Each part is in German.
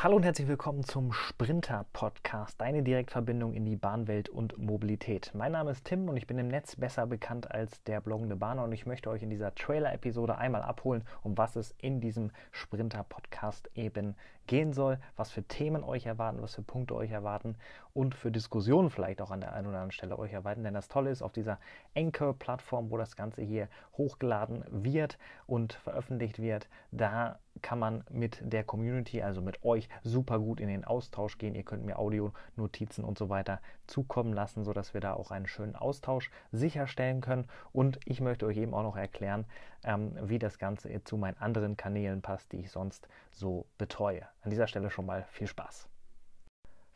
Hallo und herzlich willkommen zum Sprinter Podcast, deine Direktverbindung in die Bahnwelt und Mobilität. Mein Name ist Tim und ich bin im Netz besser bekannt als der bloggende Bahner und ich möchte euch in dieser Trailer-Episode einmal abholen, um was es in diesem Sprinter Podcast eben gehen soll, was für Themen euch erwarten, was für Punkte euch erwarten und für Diskussionen vielleicht auch an der einen oder anderen Stelle euch erwarten. Denn das Tolle ist, auf dieser Anchor-Plattform, wo das Ganze hier hochgeladen wird und veröffentlicht wird, da kann man mit der Community, also mit euch, super gut in den Austausch gehen. Ihr könnt mir Audio-Notizen und so weiter zukommen lassen, sodass wir da auch einen schönen Austausch sicherstellen können. Und ich möchte euch eben auch noch erklären, ähm, wie das Ganze zu meinen anderen Kanälen passt, die ich sonst so betreue. An dieser Stelle schon mal viel Spaß.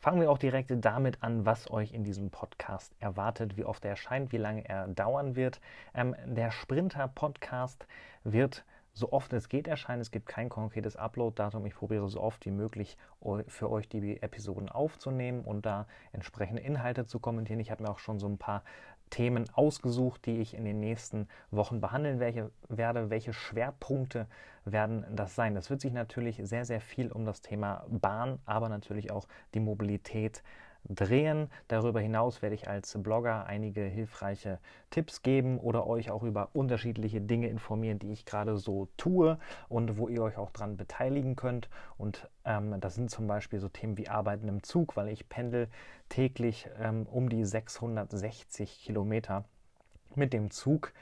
Fangen wir auch direkt damit an, was euch in diesem Podcast erwartet, wie oft er erscheint, wie lange er dauern wird. Ähm, der Sprinter-Podcast wird so oft es geht erscheinen. Es gibt kein konkretes Upload-Datum. Ich probiere so oft wie möglich für euch die Episoden aufzunehmen und da entsprechende Inhalte zu kommentieren. Ich habe mir auch schon so ein paar Themen ausgesucht, die ich in den nächsten Wochen behandeln werde. Welche Schwerpunkte werden das sein? Das wird sich natürlich sehr, sehr viel um das Thema Bahn, aber natürlich auch die Mobilität drehen. Darüber hinaus werde ich als Blogger einige hilfreiche Tipps geben oder euch auch über unterschiedliche Dinge informieren, die ich gerade so tue und wo ihr euch auch dran beteiligen könnt. Und ähm, das sind zum Beispiel so Themen wie Arbeiten im Zug, weil ich pendel täglich ähm, um die 660 Kilometer mit dem Zug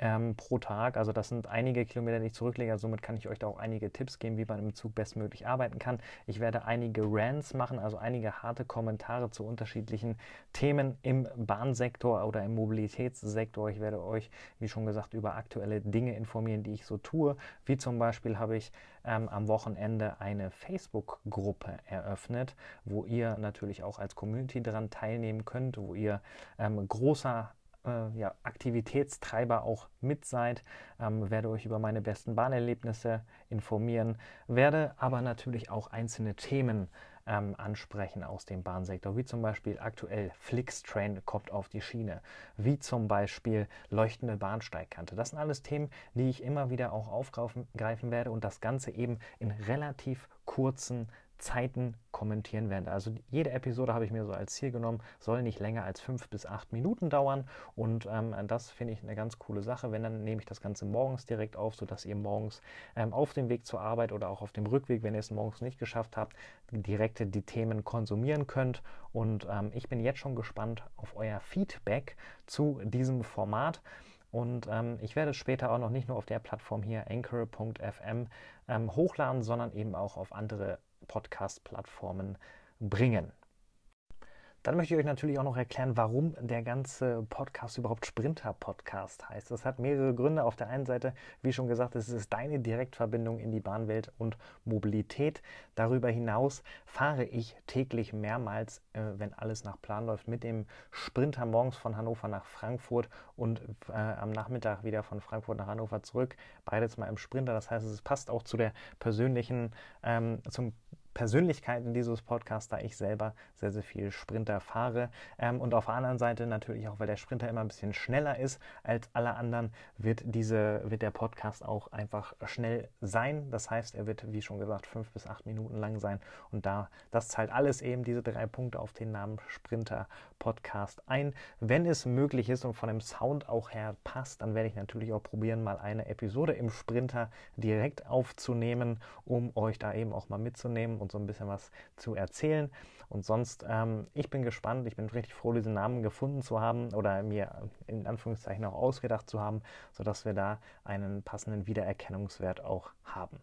ähm, pro Tag. Also das sind einige Kilometer, die ich zurücklege. Also somit kann ich euch da auch einige Tipps geben, wie man im Zug bestmöglich arbeiten kann. Ich werde einige Rants machen, also einige harte Kommentare zu unterschiedlichen Themen im Bahnsektor oder im Mobilitätssektor. Ich werde euch, wie schon gesagt, über aktuelle Dinge informieren, die ich so tue. Wie zum Beispiel habe ich ähm, am Wochenende eine Facebook-Gruppe eröffnet, wo ihr natürlich auch als Community daran teilnehmen könnt, wo ihr ähm, großer äh, ja, Aktivitätstreiber auch mit seid, ähm, werde euch über meine besten Bahnerlebnisse informieren, werde aber natürlich auch einzelne Themen ähm, ansprechen aus dem Bahnsektor, wie zum Beispiel aktuell Flixtrain kommt auf die Schiene, wie zum Beispiel leuchtende Bahnsteigkante. Das sind alles Themen, die ich immer wieder auch aufgreifen werde und das Ganze eben in relativ kurzen Zeiten kommentieren werde. Also jede Episode habe ich mir so als Ziel genommen, soll nicht länger als fünf bis acht Minuten dauern und ähm, das finde ich eine ganz coole Sache. Wenn dann nehme ich das Ganze morgens direkt auf, sodass ihr morgens ähm, auf dem Weg zur Arbeit oder auch auf dem Rückweg, wenn ihr es morgens nicht geschafft habt, direkt die Themen konsumieren könnt. Und ähm, ich bin jetzt schon gespannt auf euer Feedback zu diesem Format. Und ähm, ich werde es später auch noch nicht nur auf der Plattform hier, anchor.fm, ähm, hochladen, sondern eben auch auf andere Podcast-Plattformen bringen. Dann möchte ich euch natürlich auch noch erklären, warum der ganze Podcast überhaupt Sprinter-Podcast heißt. Das hat mehrere Gründe. Auf der einen Seite, wie schon gesagt, es ist deine Direktverbindung in die Bahnwelt und Mobilität. Darüber hinaus fahre ich täglich mehrmals, äh, wenn alles nach Plan läuft, mit dem Sprinter morgens von Hannover nach Frankfurt und äh, am Nachmittag wieder von Frankfurt nach Hannover zurück. Beides mal im Sprinter. Das heißt, es passt auch zu der persönlichen, ähm, zum Persönlichkeiten dieses Podcasts, da ich selber sehr, sehr viel Sprinter fahre. Ähm, und auf der anderen Seite natürlich auch, weil der Sprinter immer ein bisschen schneller ist als alle anderen, wird, diese, wird der Podcast auch einfach schnell sein. Das heißt, er wird, wie schon gesagt, fünf bis acht Minuten lang sein. Und da, das zahlt alles eben diese drei Punkte auf den Namen Sprinter Podcast ein. Wenn es möglich ist und von dem Sound auch her passt, dann werde ich natürlich auch probieren, mal eine Episode im Sprinter direkt aufzunehmen, um euch da eben auch mal mitzunehmen und so ein bisschen was zu erzählen. Und sonst, ähm, ich bin gespannt, ich bin richtig froh, diesen Namen gefunden zu haben oder mir in Anführungszeichen auch ausgedacht zu haben, sodass wir da einen passenden Wiedererkennungswert auch haben.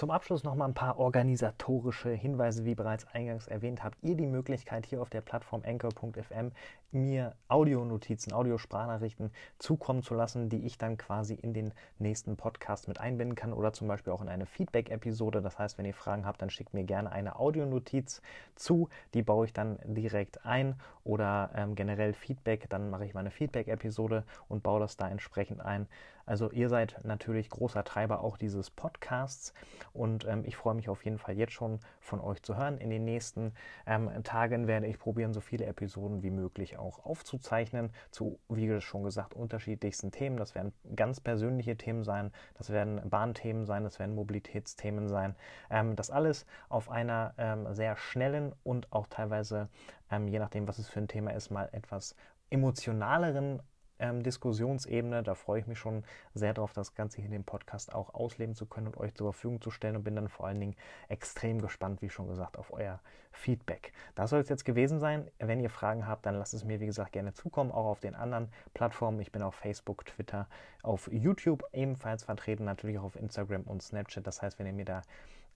Zum Abschluss noch mal ein paar organisatorische Hinweise. Wie bereits eingangs erwähnt, habt ihr die Möglichkeit, hier auf der Plattform anchor.fm mir Audionotizen, Audiosprachnachrichten zukommen zu lassen, die ich dann quasi in den nächsten Podcast mit einbinden kann oder zum Beispiel auch in eine Feedback-Episode. Das heißt, wenn ihr Fragen habt, dann schickt mir gerne eine Audionotiz zu. Die baue ich dann direkt ein oder ähm, generell Feedback. Dann mache ich meine Feedback-Episode und baue das da entsprechend ein. Also ihr seid natürlich großer Treiber auch dieses Podcasts und ähm, ich freue mich auf jeden Fall jetzt schon von euch zu hören. In den nächsten ähm, Tagen werde ich probieren, so viele Episoden wie möglich auch aufzuzeichnen zu, wie schon gesagt, unterschiedlichsten Themen. Das werden ganz persönliche Themen sein, das werden Bahnthemen sein, das werden Mobilitätsthemen sein. Ähm, das alles auf einer ähm, sehr schnellen und auch teilweise, ähm, je nachdem, was es für ein Thema ist, mal etwas emotionaleren ähm, Diskussionsebene. Da freue ich mich schon sehr darauf, das Ganze hier in dem Podcast auch ausleben zu können und euch zur Verfügung zu stellen und bin dann vor allen Dingen extrem gespannt, wie schon gesagt, auf euer Feedback. Das soll es jetzt gewesen sein. Wenn ihr Fragen habt, dann lasst es mir, wie gesagt, gerne zukommen, auch auf den anderen Plattformen. Ich bin auf Facebook, Twitter, auf YouTube ebenfalls vertreten, natürlich auch auf Instagram und Snapchat. Das heißt, wenn ihr mir da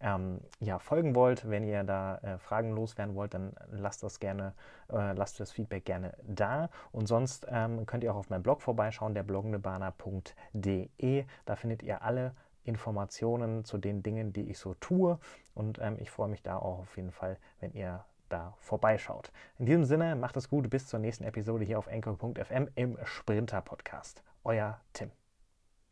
ähm, ja, folgen wollt, wenn ihr da äh, Fragen loswerden wollt, dann lasst das gerne, äh, lasst das Feedback gerne da. Und sonst ähm, könnt ihr auch auf meinem Blog vorbeischauen, der bloggendebana.de. Da findet ihr alle Informationen zu den Dingen, die ich so tue. Und ähm, ich freue mich da auch auf jeden Fall, wenn ihr da vorbeischaut. In diesem Sinne, macht es gut, bis zur nächsten Episode hier auf enkel.fm im Sprinter Podcast. Euer Tim.